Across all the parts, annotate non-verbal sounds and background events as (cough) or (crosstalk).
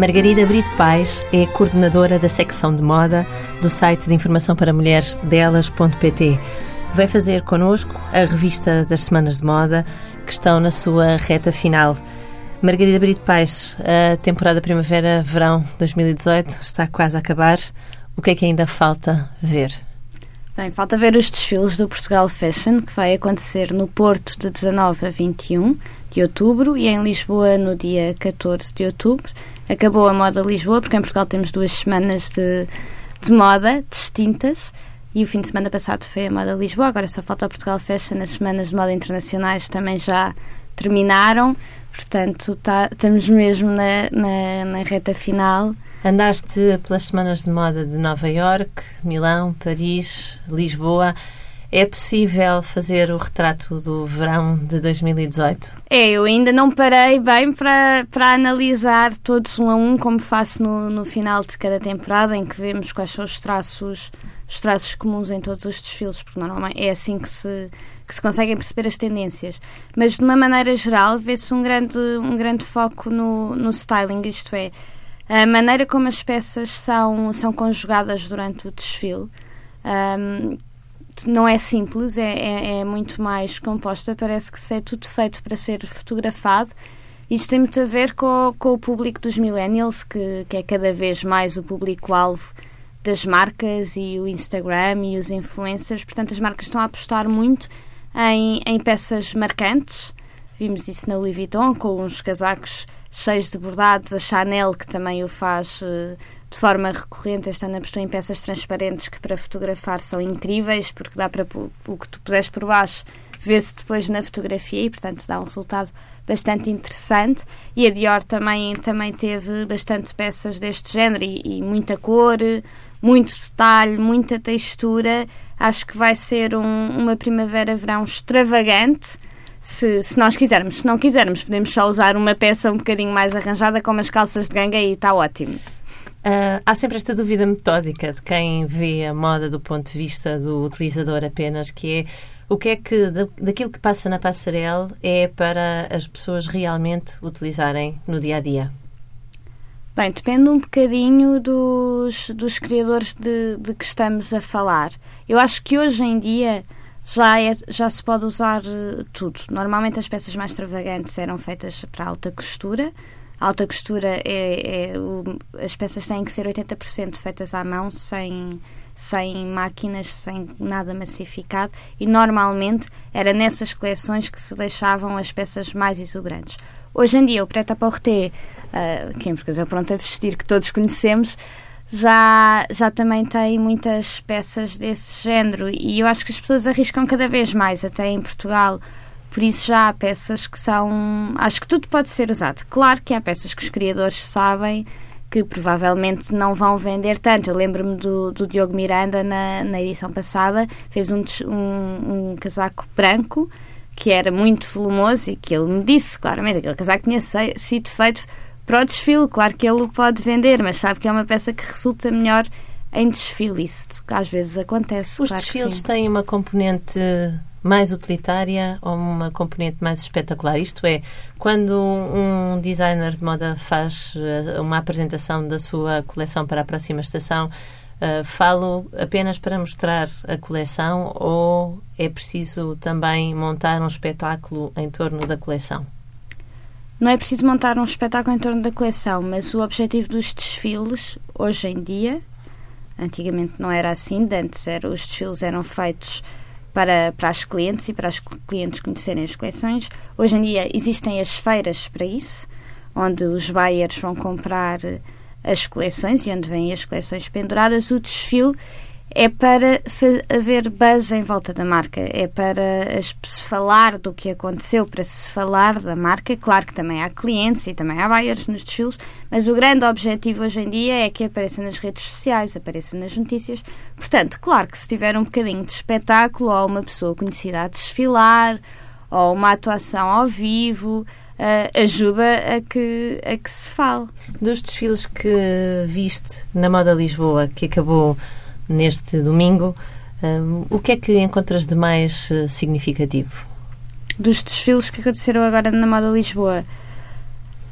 Margarida Brito Pais é coordenadora da secção de moda do site de informação para mulheres delas.pt. Vai fazer connosco a revista das Semanas de Moda, que estão na sua reta final. Margarida Brito Pais, a temporada Primavera-Verão 2018 está quase a acabar. O que é que ainda falta ver? Bem, falta ver os desfiles do Portugal Fashion, que vai acontecer no Porto de 19 a 21 de outubro e em Lisboa no dia 14 de outubro. Acabou a moda Lisboa, porque em Portugal temos duas semanas de, de moda distintas. E o fim de semana passado foi a moda Lisboa, agora só falta o Portugal Fashion. As semanas de moda internacionais também já terminaram, portanto tá, estamos mesmo na, na, na reta final. Andaste pelas semanas de moda de Nova York, Milão, Paris, Lisboa. É possível fazer o retrato do verão de 2018? É, eu ainda não parei bem para, para analisar todos um a um, como faço no, no final de cada temporada, em que vemos quais são os traços, os traços comuns em todos os desfiles, porque normalmente é assim que se, que se conseguem perceber as tendências. Mas, de uma maneira geral, vê-se um grande, um grande foco no, no styling, isto é, a maneira como as peças são, são conjugadas durante o desfile um, não é simples, é, é, é, muito mais composta. Parece que se é tudo feito para ser fotografado. Isto tem muito a ver com, com o público dos millennials, que, que é cada vez mais o público-alvo das marcas e o Instagram e os influencers. Portanto, as marcas estão a apostar muito em, em peças marcantes. Vimos isso na Louis Vuitton, com uns casacos cheios de bordados, a Chanel, que também o faz uh, de forma recorrente, este ano apostou em peças transparentes que para fotografar são incríveis, porque dá para o que tu puseres por baixo vê-se depois na fotografia e, portanto, dá um resultado bastante interessante. E a Dior também, também teve bastante peças deste género e, e muita cor, muito detalhe, muita textura. Acho que vai ser um, uma primavera-verão extravagante se, se nós quisermos. Se não quisermos, podemos só usar uma peça um bocadinho mais arranjada, como as calças de ganga, e está ótimo. Uh, há sempre esta dúvida metódica de quem vê a moda do ponto de vista do utilizador apenas, que é o que é que daquilo que passa na passarela é para as pessoas realmente utilizarem no dia a dia? Bem, depende um bocadinho dos, dos criadores de, de que estamos a falar. Eu acho que hoje em dia já, é, já se pode usar uh, tudo. Normalmente as peças mais extravagantes eram feitas para alta costura. A alta costura é, é o, as peças têm que ser 80% feitas à mão, sem, sem máquinas, sem nada massificado, e normalmente era nessas coleções que se deixavam as peças mais exuberantes. Hoje em dia, o Preta Porter, uh, que é em pronto a vestir, que todos conhecemos, já, já também tem muitas peças desse género e eu acho que as pessoas arriscam cada vez mais, até em Portugal. Por isso já há peças que são. Acho que tudo pode ser usado. Claro que há peças que os criadores sabem que provavelmente não vão vender tanto. Eu lembro-me do, do, Diogo Miranda na, na edição passada, fez um, um, um, casaco branco que era muito volumoso e que ele me disse claramente aquele casaco tinha sido feito para o desfile. Claro que ele o pode vender, mas sabe que é uma peça que resulta melhor em desfile. Isso às vezes acontece. Os claro desfiles têm uma componente mais utilitária ou uma componente mais espetacular? Isto é, quando um designer de moda faz eh, uma apresentação da sua coleção para a próxima estação, uh, falo apenas para mostrar a coleção ou é preciso também montar um espetáculo em torno da coleção? Não é preciso montar um espetáculo em torno da coleção, mas o objetivo dos desfiles, hoje em dia, antigamente não era assim, antes era, os desfiles eram feitos para, para as clientes e para as clientes conhecerem as coleções. Hoje em dia existem as feiras para isso, onde os buyers vão comprar as coleções e onde vêm as coleções penduradas. O desfile é para haver buzz em volta da marca, é para se falar do que aconteceu, para se falar da marca. Claro que também há clientes e também há buyers nos desfiles, mas o grande objetivo hoje em dia é que apareça nas redes sociais, apareça nas notícias. Portanto, claro que se tiver um bocadinho de espetáculo ou uma pessoa conhecida a desfilar ou uma atuação ao vivo, Uh, ajuda a que, a que se fale. Dos desfiles que viste na Moda Lisboa, que acabou neste domingo. Um, o que é que encontras de mais uh, significativo? Dos desfiles que aconteceram agora na Moda Lisboa.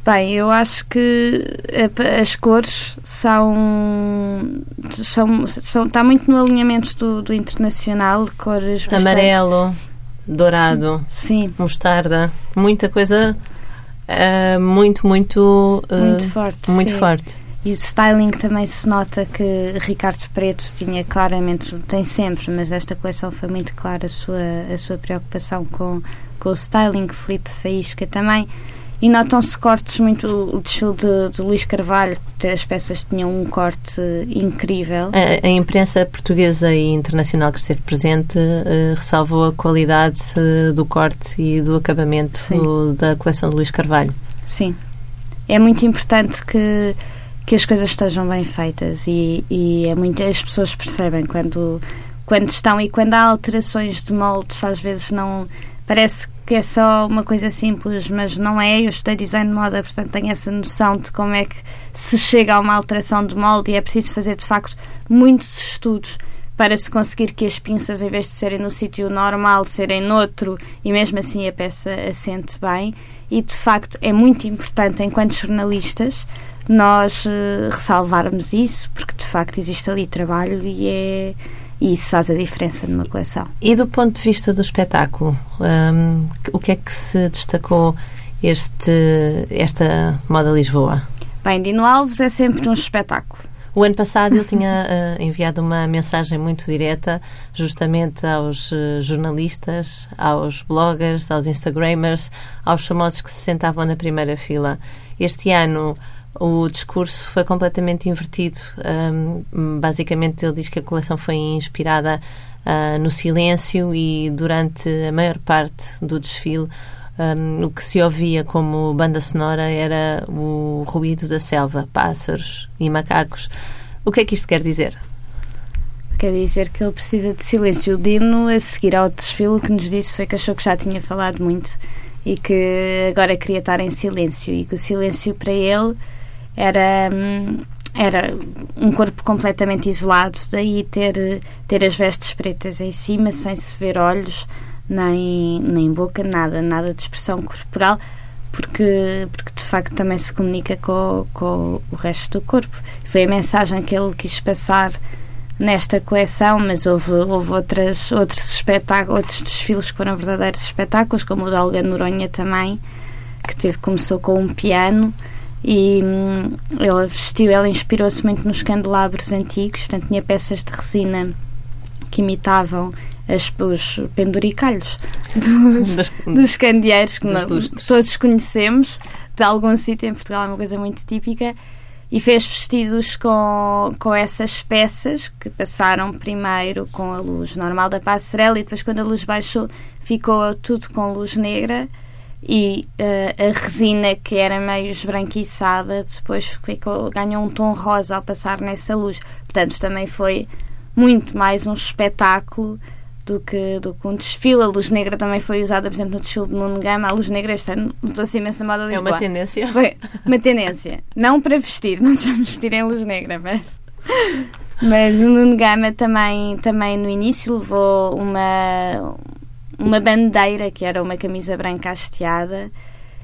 Bem, eu acho que as cores são. são, são está muito no alinhamento do, do internacional, cores bastante... Amarelo, dourado, Sim. mostarda, muita coisa uh, muito, muito. Uh, muito forte. Muito sim. forte. E o styling também se nota que Ricardo Preto tinha claramente, tem sempre, mas esta coleção foi muito clara a sua, a sua preocupação com, com o styling. Felipe Faísca também e notam-se cortes muito. O desfile de, de Luís Carvalho, as peças tinham um corte incrível. A, a imprensa portuguesa e internacional que esteve presente uh, ressalvou a qualidade uh, do corte e do acabamento da coleção de Luís Carvalho. Sim. É muito importante que, que as coisas estejam bem feitas e, e é muito, as pessoas percebem quando, quando estão e quando há alterações de moldes, às vezes não. Parece que é só uma coisa simples, mas não é. Eu estudei design de moda, portanto tenho essa noção de como é que se chega a uma alteração de molde e é preciso fazer de facto muitos estudos para se conseguir que as pinças, em vez de serem no sítio normal, serem noutro e mesmo assim a peça assente bem. E de facto é muito importante, enquanto jornalistas, nós uh, ressalvarmos isso, porque de facto existe ali trabalho e é e isso faz a diferença numa coleção. E do ponto de vista do espetáculo, um, o que é que se destacou este, esta Moda Lisboa? Bem, Dino Alves é sempre um espetáculo. O ano passado ele tinha uh, (laughs) enviado uma mensagem muito direta justamente aos uh, jornalistas, aos bloggers, aos instagramers, aos famosos que se sentavam na primeira fila. Este ano o discurso foi completamente invertido. Um, basicamente, ele diz que a coleção foi inspirada uh, no silêncio e durante a maior parte do desfile. Um, o que se ouvia como banda sonora era o ruído da selva, pássaros e macacos. O que é que isto quer dizer? Quer dizer que ele precisa de silêncio. O Dino, a seguir ao desfile, o que nos disse foi que achou que já tinha falado muito e que agora queria estar em silêncio e que o silêncio para ele era hum, era um corpo completamente isolado, daí ter, ter as vestes pretas em cima, sem se ver olhos, nem, nem boca, nada, nada de expressão corporal, porque, porque de facto também se comunica com, com o resto do corpo. Foi a mensagem que ele quis passar nesta coleção, mas houve, houve outras, outros, espetáculos, outros desfiles que foram verdadeiros espetáculos, como o da Olga Noronha também, que teve, começou com um piano e hum, ela vestiu, ela inspirou-se muito nos candelabros antigos, portanto tinha peças de resina que imitavam as, os penduricalhos dos, das, dos candeeiros que nós, todos conhecemos de algum sítio em Portugal, é uma coisa muito típica e fez vestidos com, com essas peças que passaram primeiro com a luz normal da passarela e depois quando a luz baixou ficou tudo com luz negra e uh, a resina que era meio esbranquiçada depois ficou, ganhou um tom rosa ao passar nessa luz. Portanto, também foi muito mais um espetáculo do que, do que um desfile. A luz negra também foi usada, por exemplo, no desfile de Nuno Gama. A luz negra este ano notou-se imenso na moda de Lisboa. É uma tendência? Foi uma tendência. Não para vestir, (laughs) não devemos vestir em luz negra, mas... Mas o Nuno Gama também, também no início levou uma, uma bandeira, que era uma camisa branca hasteada,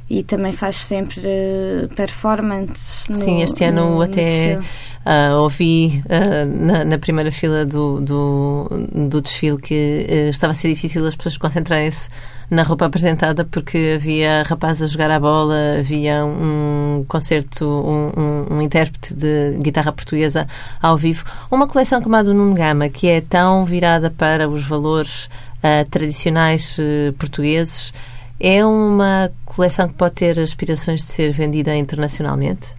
e também faz sempre uh, performances. No, Sim, este ano no, até uh, ouvi uh, na, na, primeira fila do, do, do desfile que estava a ser difícil as pessoas concentrarem-se na roupa apresentada porque havia rapazes a jogar a bola, havia um concerto, um, um, um, intérprete de guitarra portuguesa ao vivo. Uma coleção como a do Nuno Gama, que é tão virada para os valores tradicionais portugueses, é uma coleção que pode ter aspirações de ser vendida internacionalmente?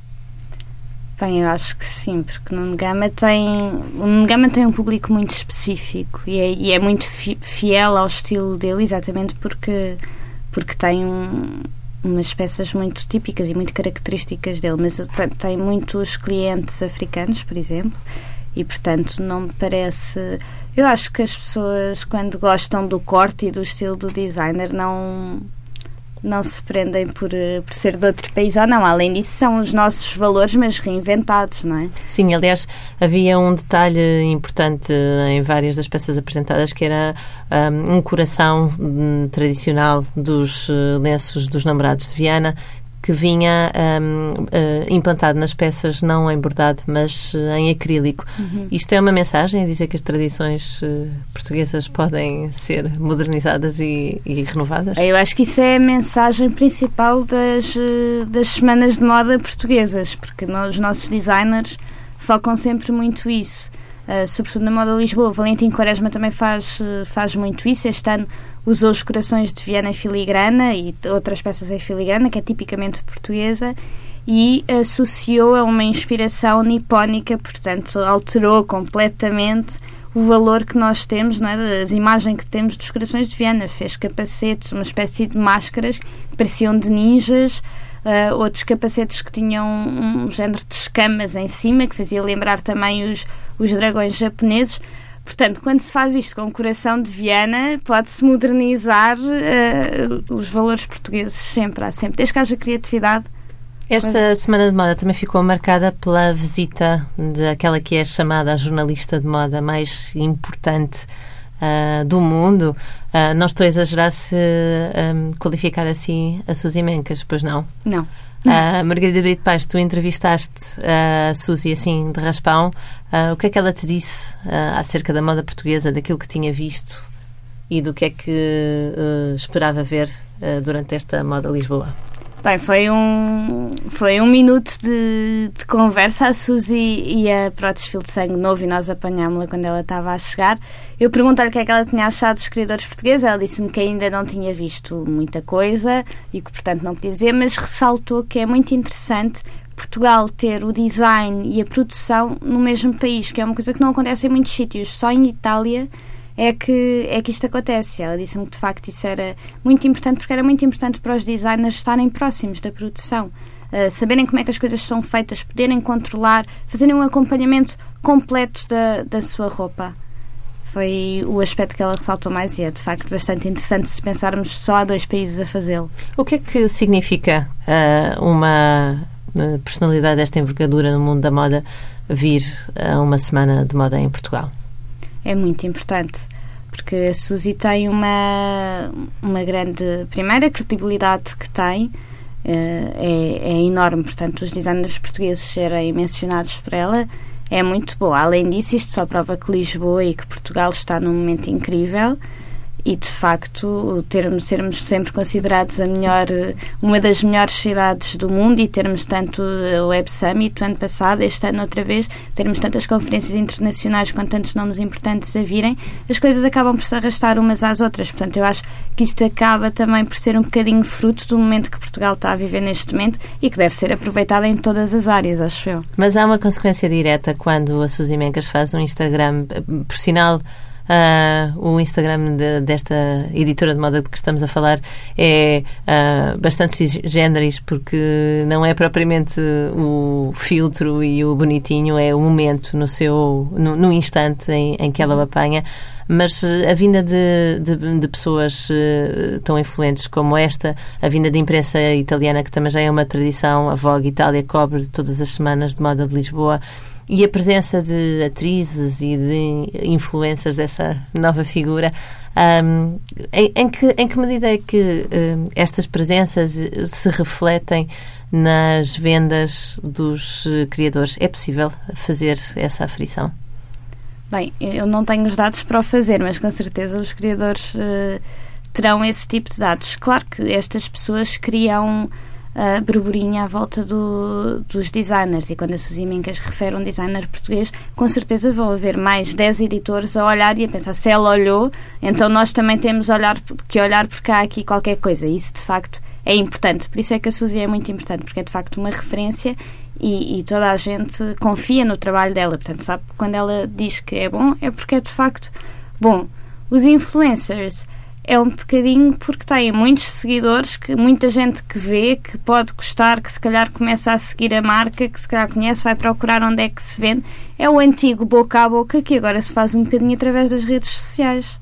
Bem, eu acho que sim, porque o Nuno tem, o tem um público muito específico e é, e é muito fiel ao estilo dele, exatamente porque, porque tem um, umas peças muito típicas e muito características dele, mas tem, tem muitos clientes africanos, por exemplo, e portanto não me parece. Eu acho que as pessoas, quando gostam do corte e do estilo do designer, não não se prendem por, eh, por ser de outro país ou não. Além disso, são os nossos valores, mas reinventados, não é? Sim, aliás, havia um detalhe importante em várias das peças apresentadas que era um, um coração um, tradicional dos uh, lenços dos namorados de Viana que vinha um, uh, implantado nas peças, não em bordado, mas uh, em acrílico. Uhum. Isto é uma mensagem a dizer que as tradições uh, portuguesas podem ser modernizadas e, e, renovadas? Eu acho que isso é a mensagem principal das, das semanas de moda portuguesas, porque nós, os nossos designers focam sempre muito isso. Uh, sobretudo na moda Lisboa. Valentim Quaresma também faz, faz muito isso. Este ano usou os corações de Viana em filigrana e outras peças em filigrana, que é tipicamente portuguesa, e associou a uma inspiração nipónica, portanto, alterou completamente o valor que nós temos, não é? das imagens que temos dos corações de Viana. Fez capacetes, uma espécie de máscaras que pareciam de ninjas, uh, outros capacetes que tinham um género de escamas em cima, que fazia lembrar também os, os dragões japoneses. Portanto, quando se faz isto com o coração de Viana, pode-se modernizar uh, os valores portugueses sempre, há sempre, desde que haja criatividade. Esta coisa. semana de moda também ficou marcada pela visita daquela que é chamada a jornalista de moda mais importante uh, do mundo. Uh, não estou a exagerar se um, qualificar assim a Suzy Mencas, pois não? Não. Uh, Margarida Brito Paz, tu entrevistaste a Suzy assim de raspão. Uh, o que é que ela te disse uh, acerca da moda portuguesa, daquilo que tinha visto e do que é que esperava ver durante esta moda Lisboa? Bem, foi um, foi um minuto de, de conversa. A Suzy ia para o desfile de sangue novo e nós apanhámos-la quando ela estava a chegar. Eu perguntei-lhe o que é que ela tinha achado dos criadores portugueses. Ela disse-me que ainda não tinha visto muita coisa e que, portanto, não podia dizer, mas ressaltou que é muito interessante Portugal ter o design e a produção no mesmo país, que é uma coisa que não acontece em muitos sítios. Só em Itália é que, é que isto acontece. Ela disse-me que de facto isso era muito importante, porque era muito importante para os designers estarem próximos da produção. Uh, saberem como é que as coisas são feitas, poderem controlar, fazerem um acompanhamento completo da, da sua roupa. Foi o aspecto que ela ressaltou mais e é de facto bastante interessante se pensarmos só há dois países a fazê-lo. O que é que significa uh, uma personalidade desta envergadura no mundo da moda vir a uma semana de moda em Portugal? É muito importante porque a Suzy tem uma, uma grande primeira credibilidade que tem eh, é, é enorme, portanto os designers portugueses serem mencionados por ela é muito boa. Além disso, isto só prova que Lisboa e que Portugal está num momento incrível e de facto termos sermos sempre considerados a melhor uma das melhores cidades do mundo e termos tanto o Web Summit o ano passado, este ano outra vez, termos tantas conferências internacionais com tantos nomes importantes a virem, as coisas acabam por se arrastar umas às outras. Portanto, eu acho que isto acaba também por ser um bocadinho fruto do momento que Portugal está a viver neste momento e que deve ser aproveitado em todas as áreas, acho eu. Mas há uma consequência direta quando a Suzy Mencas faz um Instagram, por sinal Uh, o Instagram de, desta editora de moda de que estamos a falar é uh, bastante cisgêneris porque não é propriamente o filtro e o bonitinho, é o momento no seu no, no instante em, em, que ela o apanha. Mas a vinda de, de, de pessoas tão influentes como esta, a vinda de imprensa italiana, que também já é uma tradição, a Vogue Itália cobre todas as semanas de moda de Lisboa, e a presença de atrizes e de influências dessa nova figura, um, em, em, que, em que medida é que um, estas presenças se refletem nas vendas dos uh, criadores? É possível fazer essa aferição? Bem, eu não tenho os dados para o fazer, mas com certeza os criadores uh, terão esse tipo de dados. Claro que estas pessoas criam uh, burburinho à volta do, dos designers. E quando a Suzy Mincas refere um designer português, com certeza vão haver mais 10 editores a olhar e a pensar se ela olhou, então nós também temos olhar, que olhar porque há aqui qualquer coisa. Isso de facto é importante. Por isso é que a Suzy é muito importante, porque é de facto uma referência e, e, toda a gente confia no trabalho dela. Portanto, sabe, quando ela diz que é bom, é porque é de facto bom. Os influencers é um bocadinho porque têm muitos seguidores, que muita gente que vê, que pode gostar, que se calhar começa a seguir a marca, que se calhar conhece, vai procurar onde é que se vende. É o antigo boca a boca que agora se faz um bocadinho através das redes sociais.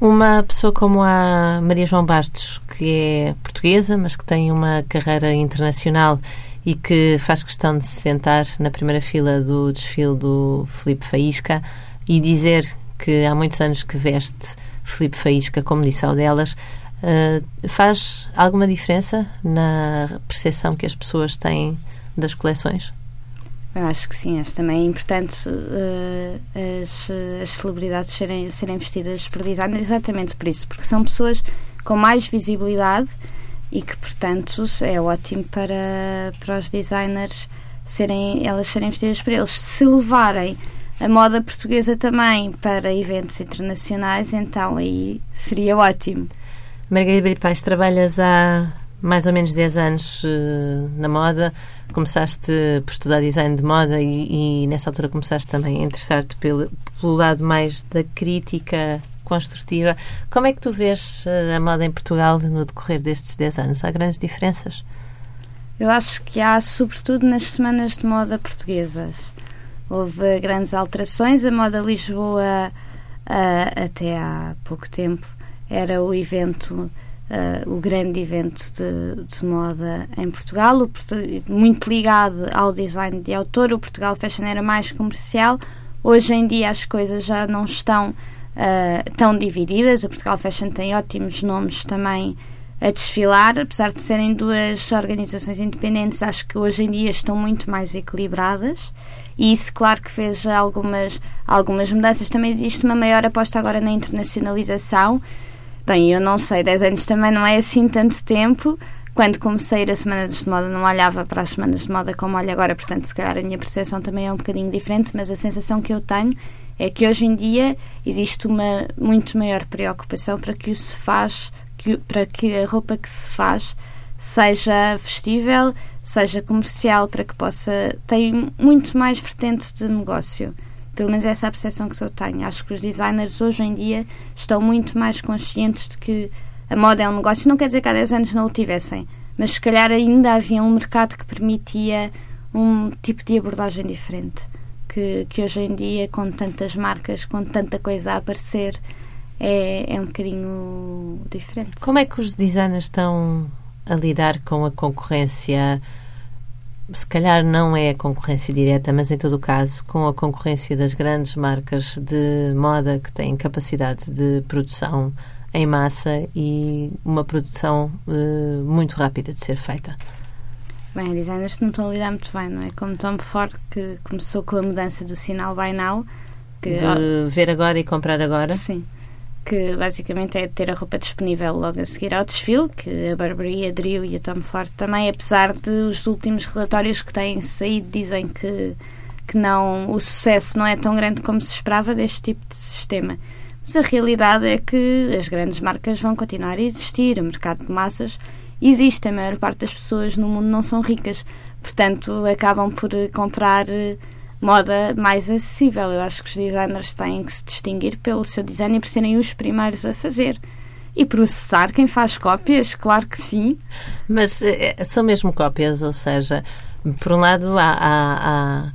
Uma pessoa como a Maria João Bastos, que é portuguesa, mas que tem uma carreira internacional e que faz questão de se sentar na primeira fila do desfile do Felipe Faísca e dizer que há muitos anos que veste Felipe Faísca como disse ao delas, Uh, faz alguma diferença na percepção que as pessoas têm das coleções? Eu acho que sim, acho também é importante uh, as, as, celebridades serem, serem vestidas por designers exatamente por isso, porque são pessoas com mais visibilidade e que, portanto, é ótimo para, para os designers serem, elas serem vestidas por eles. Se levarem a moda portuguesa também para eventos internacionais, então aí seria ótimo. Margarida Bripais, trabalhas há mais ou menos 10 anos uh, na moda. Começaste por estudar design de moda e, e nessa altura começaste também a interessar-te pelo, pelo lado mais da crítica construtiva. Como é que tu vês uh, a moda em Portugal no decorrer destes 10 anos? Há grandes diferenças? Eu acho que há, sobretudo nas semanas de moda portuguesas. Houve grandes alterações. A moda Lisboa, uh, até há pouco tempo, era o evento Uh, o grande evento de, de, moda em Portugal, o, muito ligado ao design de autor. O Portugal Fashion era mais comercial. Hoje em dia as coisas já não estão uh, tão divididas. O Portugal Fashion tem ótimos nomes também a desfilar, apesar de serem duas organizações independentes, acho que hoje em dia estão muito mais equilibradas. E isso, claro, que fez algumas, algumas mudanças. Também existe uma maior aposta agora na internacionalização Bem, eu não sei, 10 anos também não é assim tanto tempo. Quando comecei a ir a Semanas de Moda, não olhava para as Semanas de Moda como olho agora, portanto, se calhar a minha percepção também é um bocadinho diferente, mas a sensação que eu tenho é que hoje em dia existe uma muito maior preocupação para que o se faz, que, para que a roupa que se faz seja vestível, seja comercial, para que possa. tem muito mais vertente de negócio. Pelo menos essa é a percepção que eu tenho. Acho que os designers hoje em dia estão muito mais conscientes de que a moda é um negócio. Não quer dizer que há 10 anos não o tivessem, mas se calhar ainda havia um mercado que permitia um tipo de abordagem diferente. Que, que hoje em dia, com tantas marcas, com tanta coisa a aparecer, é, é um bocadinho diferente. Como é que os designers estão a lidar com a concorrência? se calhar não é a concorrência direta, mas em todo o caso, com a concorrência das grandes marcas de moda que têm capacidade de produção em massa e uma produção uh, muito rápida de ser feita. Bem, designers não estão a lidar muito bem, não é? Como Tom Ford, que começou com a mudança do sinal Buy Now. Que, de ver agora e comprar agora? Sim que basicamente é ter a roupa disponível logo a seguir ao desfile, que a Burberry aderiu e a Tom Ford também, apesar de os últimos relatórios que têm saído dizem que, que não, o sucesso não é tão grande como se esperava deste tipo de sistema. Mas a realidade é que as grandes marcas vão continuar a existir, o mercado de massas existe, a maior parte das pessoas no mundo não são ricas, portanto acabam por comprar moda mais acessível. Eu acho que os designers têm que se distinguir pelo seu design e por serem os primeiros a fazer. E processar quem faz cópias, claro que sim. Mas eh, eh, são mesmo cópias, ou seja, por um lado há, há,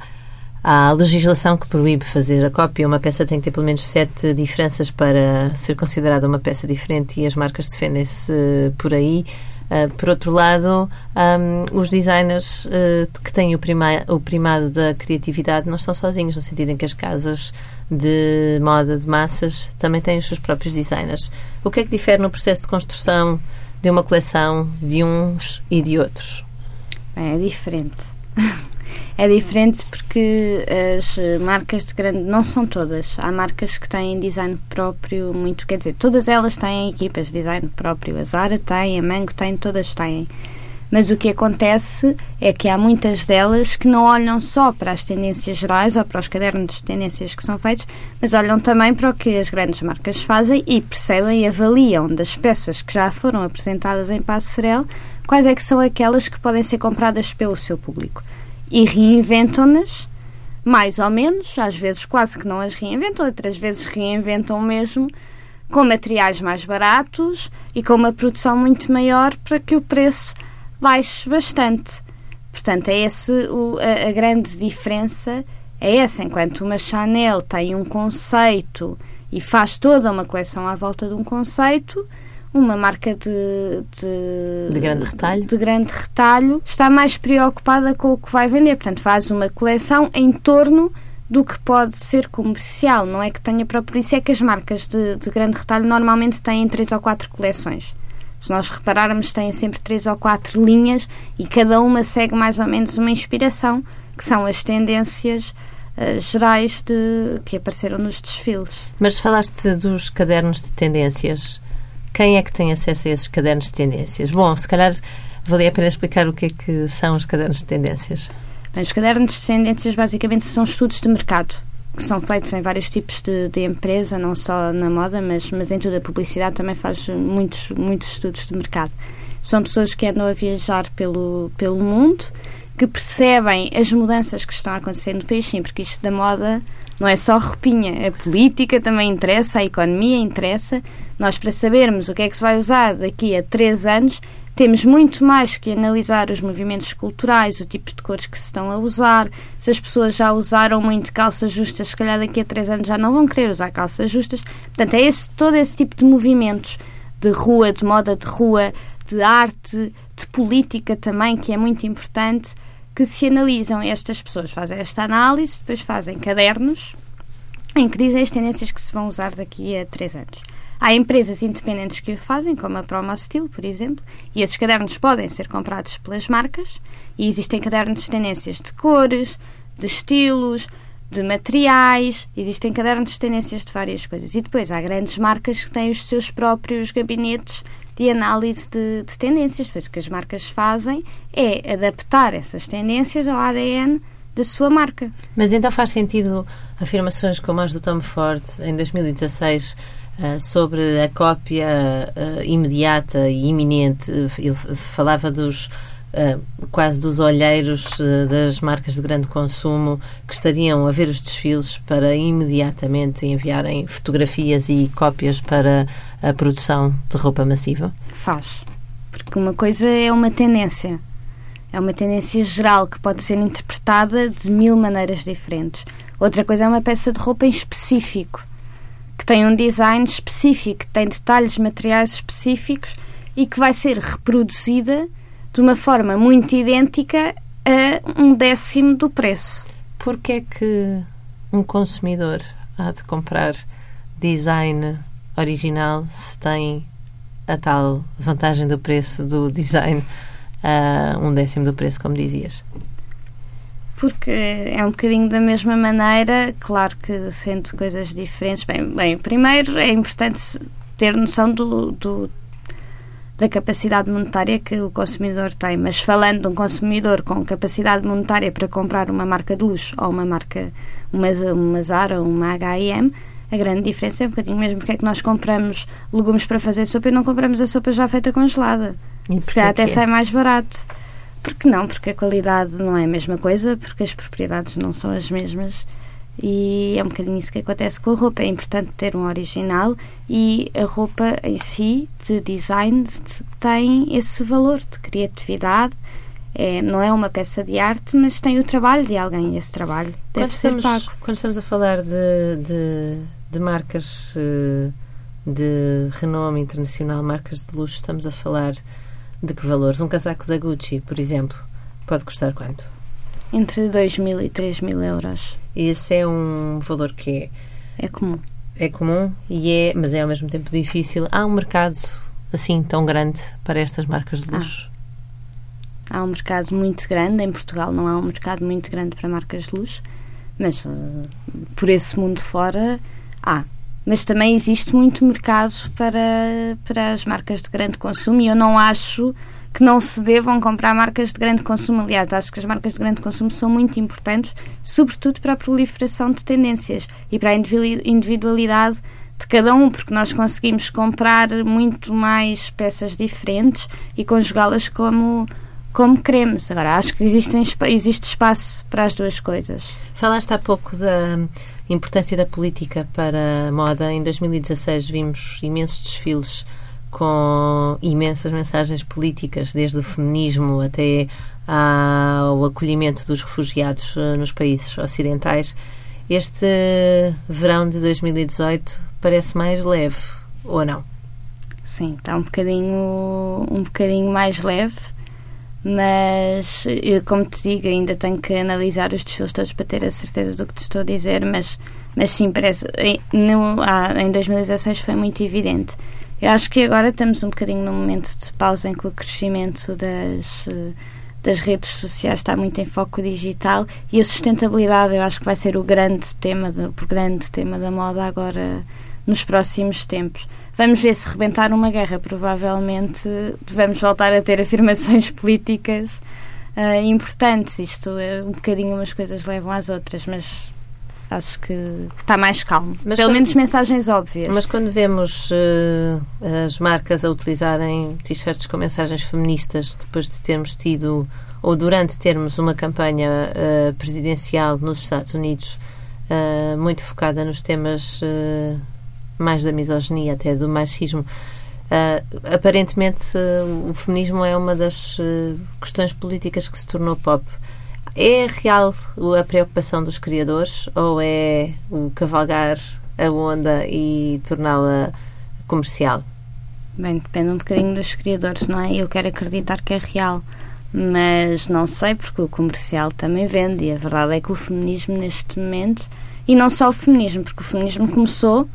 há, há, legislação que proíbe fazer a cópia. Uma peça tem que ter pelo menos sete diferenças para ser considerada uma peça diferente e as marcas defendem-se por aí. Uh, por outro lado, um, os designers uh, que têm o, prima o primado da criatividade não estão sozinhos, no sentido em que as casas de moda de massas também têm os seus próprios designers. O que é que difere no processo de construção de uma coleção de uns e de outros? É diferente. (laughs) É diferente porque as marcas de grande. Não são todas. Há marcas que têm design próprio, muito. Quer dizer, todas elas têm equipas de design próprio. A Zara tem, a Mango tem, todas têm. Mas o que acontece é que há muitas delas que não olham só para as tendências gerais ou para os cadernos de tendências que são feitos, mas olham também para o que as grandes marcas fazem e percebem e avaliam das peças que já foram apresentadas em Passerelle quais é que são aquelas que podem ser compradas pelo seu público e reinventam-nas, mais ou menos, às vezes quase que não as reinventam, outras vezes reinventam mesmo, com materiais mais baratos e com uma produção muito maior para que o preço baixe bastante. Portanto, é esse o, a, a grande diferença é essa. Enquanto uma Chanel tem um conceito e faz toda uma coleção à volta de um conceito, uma marca de, de, de, grande retalho. de grande retalho está mais preocupada com o que vai vender. Portanto, faz uma coleção em torno do que pode ser comercial. Não é que tenha próprio. Isso é que as marcas de, de grande retalho normalmente têm três ou quatro coleções. Se nós repararmos, têm sempre três ou quatro linhas e cada uma segue mais ou menos uma inspiração, que são as tendências uh, gerais de, que apareceram nos desfiles. Mas falaste dos cadernos de tendências. Quem é que tem acesso a esses cadernos de tendências? Bom, se calhar valia a pena explicar o que é que são os cadernos de tendências. Bem, os cadernos de tendências basicamente são estudos de mercado que são feitos em vários tipos de, de, empresa, não só na moda, mas, mas em toda a publicidade também faz muitos, muitos estudos de mercado. São pessoas que andam a viajar pelo, pelo mundo, que percebem as mudanças que estão a acontecer no país, sim, porque isto da moda não é só roupinha, a política também interessa, a economia interessa. Nós, para sabermos o que é que se vai usar daqui a três anos, temos muito mais que analisar os movimentos culturais, o tipo de cores que se estão a usar. Se as pessoas já usaram muito calças justas, se calhar daqui a três anos já não vão querer usar calças justas. Portanto, é esse, todo esse tipo de movimentos de rua, de moda de rua, de arte, de política também, que é muito importante, que se analisam. Estas pessoas fazem esta análise, depois fazem cadernos em que dizem as tendências que se vão usar daqui a três anos. Há empresas independentes que o fazem, como a Promostil, por exemplo, e esses cadernos podem ser comprados pelas marcas. E existem cadernos de tendências de cores, de estilos, de materiais, existem cadernos de tendências de várias coisas. E depois há grandes marcas que têm os seus próprios gabinetes de análise de, de tendências. Depois o que as marcas fazem é adaptar essas tendências ao ADN da sua marca. Mas então faz sentido afirmações como as do Tom Ford em 2016 Uh, sobre a cópia uh, imediata e iminente. Ele falava dos quase dos olheiros das marcas de grande consumo que estariam a ver os desfiles para imediatamente enviarem fotografias e cópias para a produção de roupa massiva? Faz. Porque uma coisa é uma tendência. É uma tendência geral que pode ser interpretada de mil maneiras diferentes. Outra coisa é uma peça de roupa em específico que tem um design específico, que tem detalhes materiais específicos e que vai ser reproduzida de uma forma muito idêntica a um décimo do preço. Porquê é que um consumidor há de comprar design original se tem a tal vantagem do preço do design a um décimo do preço, como dizias? porque é um bocadinho da mesma maneira, claro que sendo coisas diferentes. Bem, bem primeiro é importante ter noção do, do, da capacidade monetária que o consumidor tem, mas falando de um consumidor com capacidade monetária para comprar uma marca de luxo ou uma marca, uma, uma Zara ou uma H&M, a grande diferença é um bocadinho mesmo porque é que nós compramos legumes para fazer sopa e não compramos a sopa já feita congelada. Se calhar até sai mais barato. Porque não? Porque a qualidade não é a mesma coisa, porque as propriedades não são as mesmas e é um bocadinho isso que acontece com a roupa. É importante ter um original e a roupa em si, de design, tem esse valor de criatividade. É, não é uma peça de arte, mas tem o trabalho de alguém e esse trabalho deve quando ser estamos, pago. Quando estamos a falar de, de, de marcas eh, de renome internacional, marcas de luxo, estamos a falar de que valores? Um casaco da Gucci, por exemplo, pode custar quanto? Entre 2 mil e 3 mil euros. E esse é um valor que é... É comum. É comum, e é, mas é ao mesmo tempo difícil. Há um mercado assim tão grande para estas marcas de luxo? Há um mercado muito grande. Em Portugal não há um mercado muito grande para marcas de luxo, mas uh, por esse mundo fora há mas também existe muito mercado para, para as marcas de grande consumo e eu não acho que não se devam comprar marcas de grande consumo. Aliás, acho que as marcas de grande consumo são muito importantes, sobretudo para a proliferação de tendências e para a individualidade de cada um, porque nós conseguimos comprar muito mais peças diferentes e conjugá-las como, como queremos. Agora, acho que existem, existe espaço para as duas coisas. Falaste há pouco da importância da política para a moda. Em 2016 vimos imensos desfiles com imensas mensagens políticas, desde o feminismo até ao acolhimento dos refugiados eh, nos países ocidentais. Este verão de 2018 parece mais leve, ou não? Sim, está um bocadinho, um bocadinho mais leve mas eu, como te digo, ainda tenho que analisar os desfiles todos para ter a certeza do que te estou a dizer, mas, mas sim, parece. No, ah, em 2016 foi muito evidente. Eu acho que agora estamos um bocadinho num momento de pausa em que o crescimento das, das redes sociais está muito em foco digital e a sustentabilidade eu acho que vai ser o grande tema, o grande tema da moda agora nos próximos tempos. Vamos ver se rebentar uma guerra, provavelmente devemos voltar a ter afirmações (laughs) políticas uh, importantes. Isto é um bocadinho umas coisas levam às outras, mas acho que, que está mais calmo. Mas Pelo quando, menos mensagens óbvias. Mas quando vemos uh, as marcas a utilizarem t-shirts com mensagens feministas depois de termos tido ou durante termos uma campanha uh, presidencial nos Estados Unidos uh, muito focada nos temas mais da misoginia, até do machismo, aparentemente o feminismo é uma das questões políticas que se tornou pop. É real a preocupação dos criadores ou é o cavalgar a onda e torná-la comercial? Bem, depende um bocadinho dos criadores, não é? Eu quero acreditar que é real, mas não sei porque o comercial também vende e a verdade é que o feminismo neste momento, e não só o feminismo, porque o feminismo começou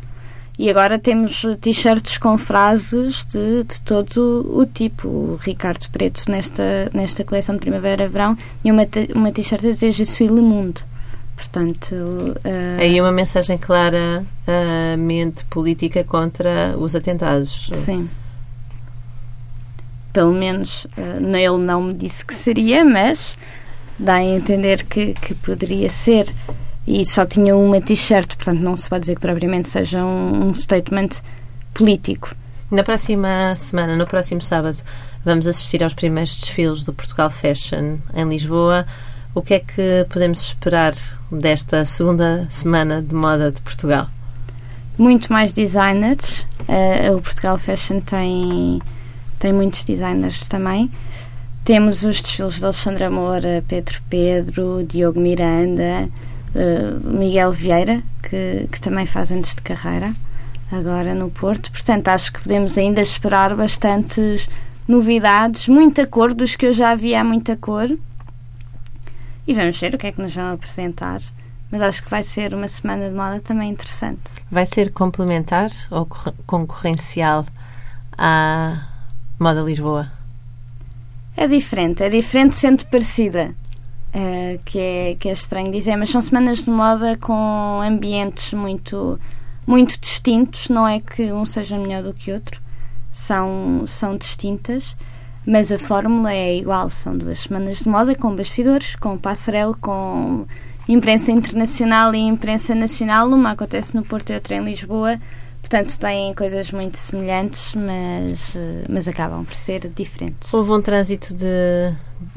e agora temos t-shirts com frases de, de todo o tipo. O Ricardo Preto, nesta, nesta coleção de primavera-verão, tinha uma, uma t-shirt a dizer Je suis le monde. Portanto. Uh... Aí uma mensagem claramente política contra os atentados. Sim. Pelo menos uh, ele não me disse que seria, mas dá a entender que, que poderia ser e só tinha uma t-shirt, portanto não se pode dizer que propriamente seja um, um statement político. Na próxima semana, no próximo sábado, vamos assistir aos primeiros desfiles do Portugal Fashion em Lisboa. O que é que podemos esperar desta segunda semana de moda de Portugal? Muito mais designers. Uh, o Portugal Fashion tem, tem muitos designers também. Temos os desfiles de Alexandra Moura, Pedro Pedro, Diogo Miranda, uh, Miguel Vieira, que, que também faz anos de carreira agora no Porto. Portanto, acho que podemos ainda esperar bastantes novidades, muita cor, dos que eu já vi há muita cor. E vamos ver o que é que nos vão apresentar. Mas acho que vai ser uma semana de moda também interessante. Vai ser complementar ou concorrencial à Moda Lisboa? É diferente, é diferente sendo parecida. Uh, que, é, que é estranho dizer, mas são semanas de moda com ambientes muito, muito distintos. Não é que um seja melhor do que outro, são, são distintas, mas a fórmula é igual. São duas semanas de moda com bastidores, com passarela, com imprensa internacional e imprensa nacional. Uma acontece no Porto e outra em Lisboa. Portanto, têm coisas muito semelhantes, mas, mas acabam por ser diferentes. Houve um trânsito de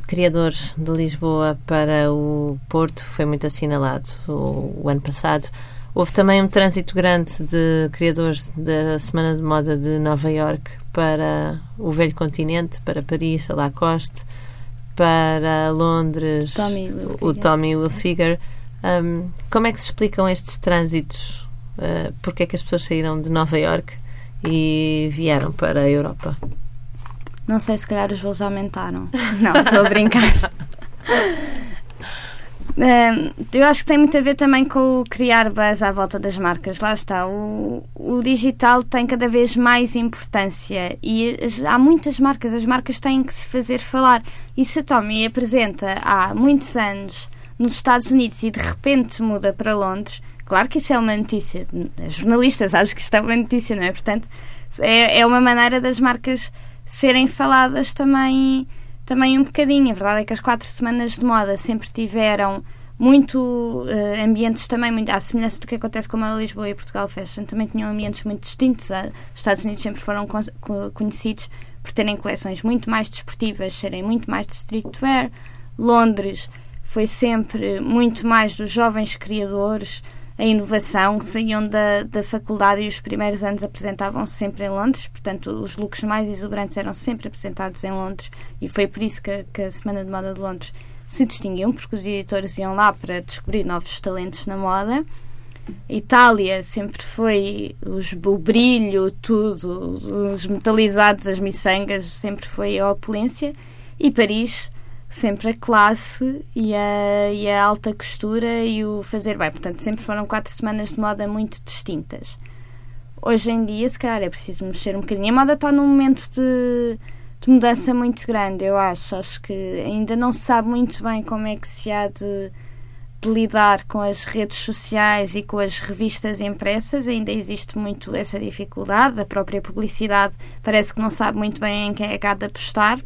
criadores de Lisboa para o Porto, foi muito assinalado o, o ano passado. Houve também um trânsito grande de criadores da Semana de Moda de Nova York para o Velho Continente, para Paris, a Lacoste, para Londres, Tommy o Tommy Hilfiger. Um, como é que se explicam estes trânsitos uh, porque é que as pessoas saíram de Nova York e vieram para a Europa? Não sei, se calhar os voos aumentaram. (laughs) Não, estou a brincar. Uh, (laughs) eu acho que tem muito a ver também com criar buzz à volta das marcas. Lá está, o, o digital tem cada vez mais importância e há muitas marcas, as marcas têm que se fazer falar. E se a Tommy apresenta há muitos anos nos Estados Unidos e de repente muda para Londres, Claro que isso é uma notícia. As jornalistas acho que isto é uma notícia, não é? Portanto, é, é uma maneira das marcas serem faladas também, também um bocadinho. A verdade é que as quatro semanas de moda sempre tiveram muito uh, ambientes também, muito, à semelhança do que acontece com a Lisboa e Portugal Fashion, também tinham ambientes muito distintos. Os Estados Unidos sempre foram conhecidos por terem coleções muito mais desportivas, serem muito mais de streetwear. Londres foi sempre muito mais dos jovens criadores, a inovação, saíam da, da faculdade e os primeiros anos apresentavam-se sempre em Londres, portanto, os looks mais exuberantes eram sempre apresentados em Londres e foi por isso que, que a Semana de Moda de Londres se distinguiu, porque os editores iam lá para descobrir novos talentos na moda. Itália sempre foi os, o brilho, tudo, os metalizados, as miçangas, sempre foi a opulência. E Paris sempre a classe e a, e a alta costura e o fazer bem. Portanto, sempre foram quatro semanas de moda muito distintas. hoje em dia, se calhar, é preciso mexer um bocadinho. A moda está num momento de, de mudança muito grande, eu acho. Acho que ainda não se sabe muito bem como é que se há de, de lidar com as redes sociais e com as revistas impressas. Ainda existe muito essa dificuldade. A própria publicidade parece que não sabe muito bem em quem é que há de apostar.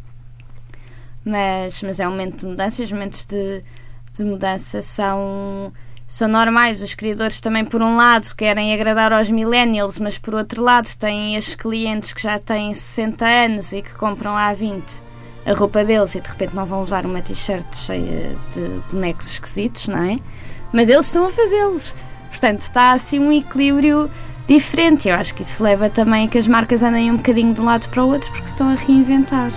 Mas, mas é um momento de mudança. Os momentos de, de mudança são são normais. Os criadores também, por um lado, querem agradar aos millennials, mas por outro lado, têm as clientes que já têm 60 anos e que compram há 20 a roupa deles e de repente não vão usar uma t-shirt cheia de bonecos esquisitos, não é? Mas eles estão a fazê-los. Portanto, está assim um equilíbrio diferente. Eu acho que isso leva também a que as marcas andem um bocadinho de um lado para o outro porque estão a reinventar.